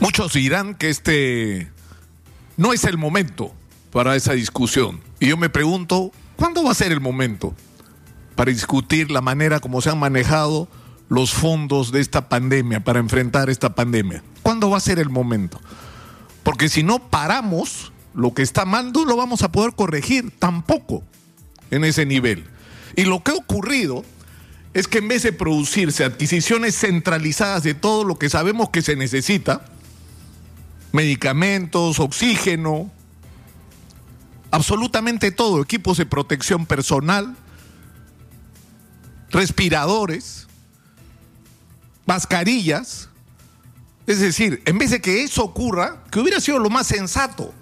Muchos dirán que este no es el momento para esa discusión. Y yo me pregunto, ¿cuándo va a ser el momento para discutir la manera como se han manejado los fondos de esta pandemia, para enfrentar esta pandemia? ¿Cuándo va a ser el momento? Porque si no paramos lo que está mal, no lo vamos a poder corregir tampoco en ese nivel. Y lo que ha ocurrido es que en vez de producirse adquisiciones centralizadas de todo lo que sabemos que se necesita, medicamentos, oxígeno, absolutamente todo, equipos de protección personal, respiradores, mascarillas. Es decir, en vez de que eso ocurra, que hubiera sido lo más sensato,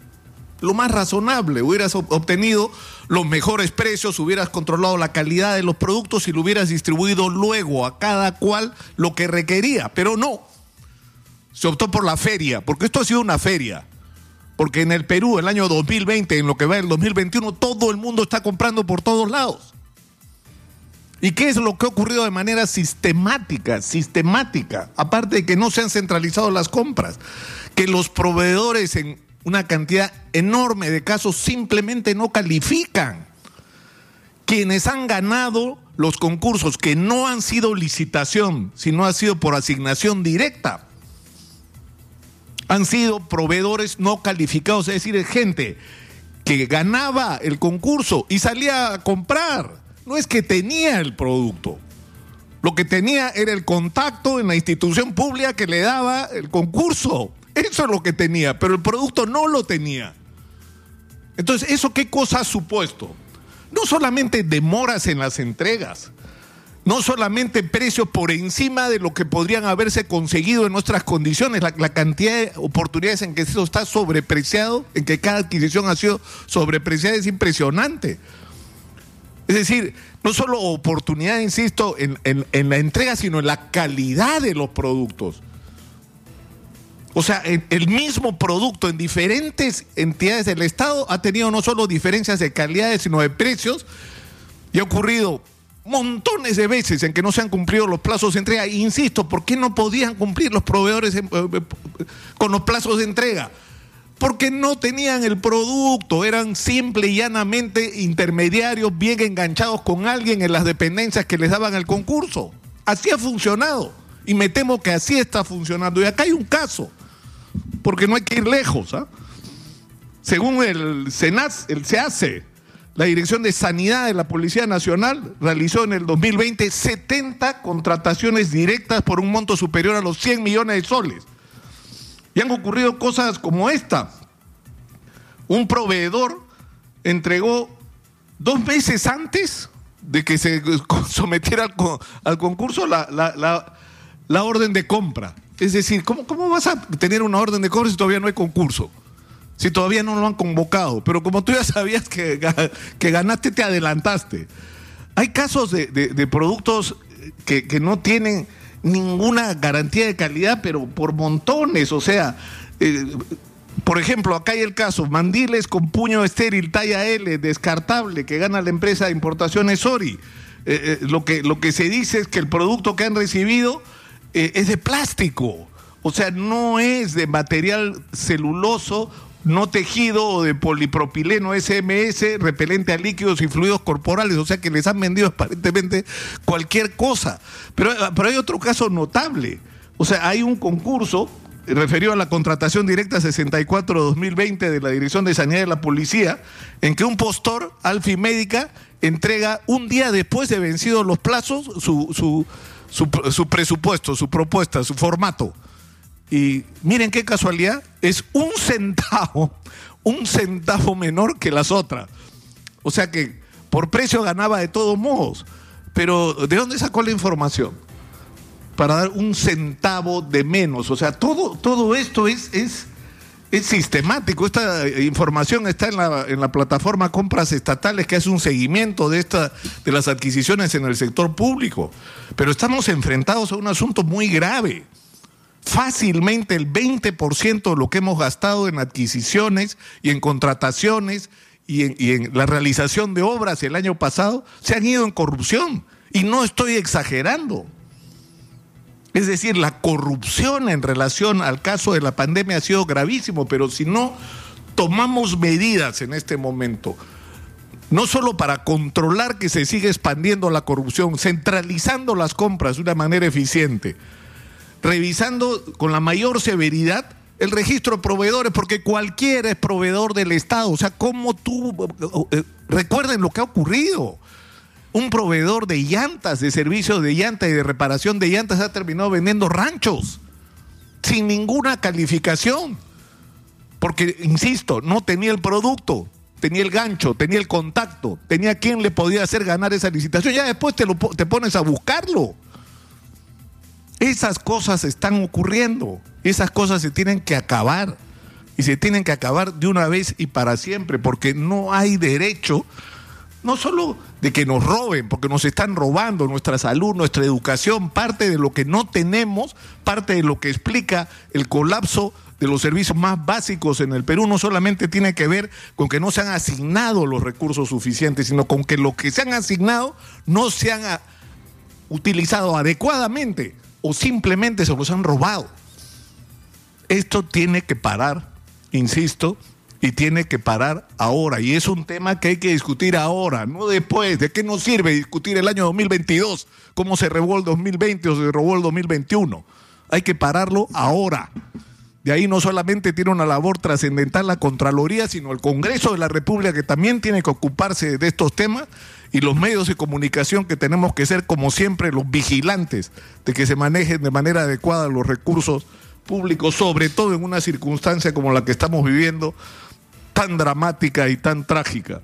lo más razonable, hubieras obtenido los mejores precios, hubieras controlado la calidad de los productos y lo hubieras distribuido luego a cada cual lo que requería, pero no. Se optó por la feria, porque esto ha sido una feria. Porque en el Perú, el año 2020, en lo que va el 2021, todo el mundo está comprando por todos lados. ¿Y qué es lo que ha ocurrido de manera sistemática, sistemática? Aparte de que no se han centralizado las compras, que los proveedores en una cantidad enorme de casos simplemente no califican. Quienes han ganado los concursos que no han sido licitación, sino ha sido por asignación directa, han sido proveedores no calificados, es decir, gente que ganaba el concurso y salía a comprar. No es que tenía el producto. Lo que tenía era el contacto en la institución pública que le daba el concurso. Eso es lo que tenía, pero el producto no lo tenía. Entonces, ¿eso qué cosa ha supuesto? No solamente demoras en las entregas, no solamente precios por encima de lo que podrían haberse conseguido en nuestras condiciones, la, cantidad de oportunidades en que eso está sobrepreciado, en que cada adquisición ha sido sobrepreciada es impresionante. Es decir, no solo oportunidad, insisto, en, en la entrega, sino en la calidad de los productos. O sea, el mismo producto en diferentes entidades del Estado ha tenido no solo diferencias de calidades, sino de precios. Y ha ocurrido montones de veces en que no se han cumplido los plazos de entrega. Insisto, ¿por qué no podían cumplir los proveedores eh, eh, con los plazos de entrega? Porque no tenían el producto, eran simple y llanamente intermediarios bien enganchados con alguien en las dependencias que les daban el concurso. Así ha funcionado y me temo que así está funcionando. Y acá hay un caso, porque no hay que ir lejos. ¿ah? Según el SENAS, el SEACE, la Dirección de Sanidad de la Policía Nacional realizó en el 2020 70 contrataciones directas por un monto superior a los 100 millones de soles. Y han ocurrido cosas como esta. Un proveedor entregó dos meses antes de que se sometiera al, concurso la, orden de compra. Es decir, ¿cómo, ¿cómo vas a tener una orden de compra si todavía no hay concurso? Si todavía no lo han convocado. Pero como tú ya sabías que, que ganaste, te adelantaste. Hay casos de, productos que, no tienen ninguna garantía de calidad, pero por montones. O sea, eh, por ejemplo, acá hay el caso, mandiles con puño estéril talla L, descartable, que gana la empresa de importaciones Sori. Eh, eh, lo, que, lo que se dice es que el producto que han recibido es de plástico. O sea, no es de material celuloso no tejido o de polipropileno SMS repelente a líquidos y fluidos corporales, o sea que les han vendido aparentemente cualquier cosa. Pero, pero hay otro caso notable, o sea, hay un concurso referido a la contratación directa 64-2020 de la Dirección de Sanidad de la Policía, en que un postor, Alfi Médica, entrega un día después de vencidos los plazos su, su, su presupuesto, su propuesta, su formato. Y miren qué casualidad, es un centavo, un centavo menor que las otras. O sea que por precio ganaba de todos modos. Pero ¿de dónde sacó la información? Para dar un centavo de menos. O sea, todo, todo esto es, es, es sistemático. Esta información está en la, en la plataforma Compras Estatales que hace un seguimiento de, esta, de las adquisiciones en el sector público. Pero estamos enfrentados a un asunto muy grave fácilmente el 20% de lo que hemos gastado en adquisiciones y en contrataciones y en, la realización de obras el año pasado se han ido en corrupción. Y no estoy exagerando. Es decir, la corrupción en relación al caso de la pandemia ha sido gravísimo, pero si no tomamos medidas en este momento, no solo para controlar que se siga expandiendo la corrupción, centralizando las compras de una manera eficiente, revisando con la mayor severidad el registro de proveedores, porque cualquiera es proveedor del Estado. O sea, ¿cómo tú... Eh, recuerden lo que ha ocurrido. Un proveedor de llantas, de servicios de llantas y de reparación de llantas ha terminado vendiendo ranchos sin ninguna calificación. Porque, insisto, no tenía el producto, tenía el gancho, tenía el contacto, tenía quien le podía hacer ganar esa licitación. Ya después te, lo, te pones a buscarlo. Esas cosas están ocurriendo, esas cosas se tienen que acabar. Y se tienen que acabar de una vez y para siempre, porque no hay derecho, no solo de que nos roben, porque nos están robando nuestra salud, nuestra educación, parte de lo que no tenemos, parte de lo que explica el colapso de los servicios más básicos en el Perú no solamente tiene que ver con que no se han asignado los recursos suficientes, sino con que lo que se han asignado no se han utilizado adecuadamente o simplemente se los han robado. Esto tiene que parar, insisto, y tiene que parar ahora. Y es un tema que hay que discutir ahora, no después. ¿De qué nos sirve discutir el año 2022? ¿Cómo se robó el 2020 o se robó el 2021? Hay que pararlo ahora. De ahí no solamente tiene una labor trascendental la Contraloría, sino el Congreso de la República que también tiene que ocuparse de estos temas y los medios de comunicación que tenemos que ser como siempre los vigilantes de que se manejen de manera adecuada los recursos públicos, sobre todo en una circunstancia como la que estamos viviendo, tan dramática y tan trágica.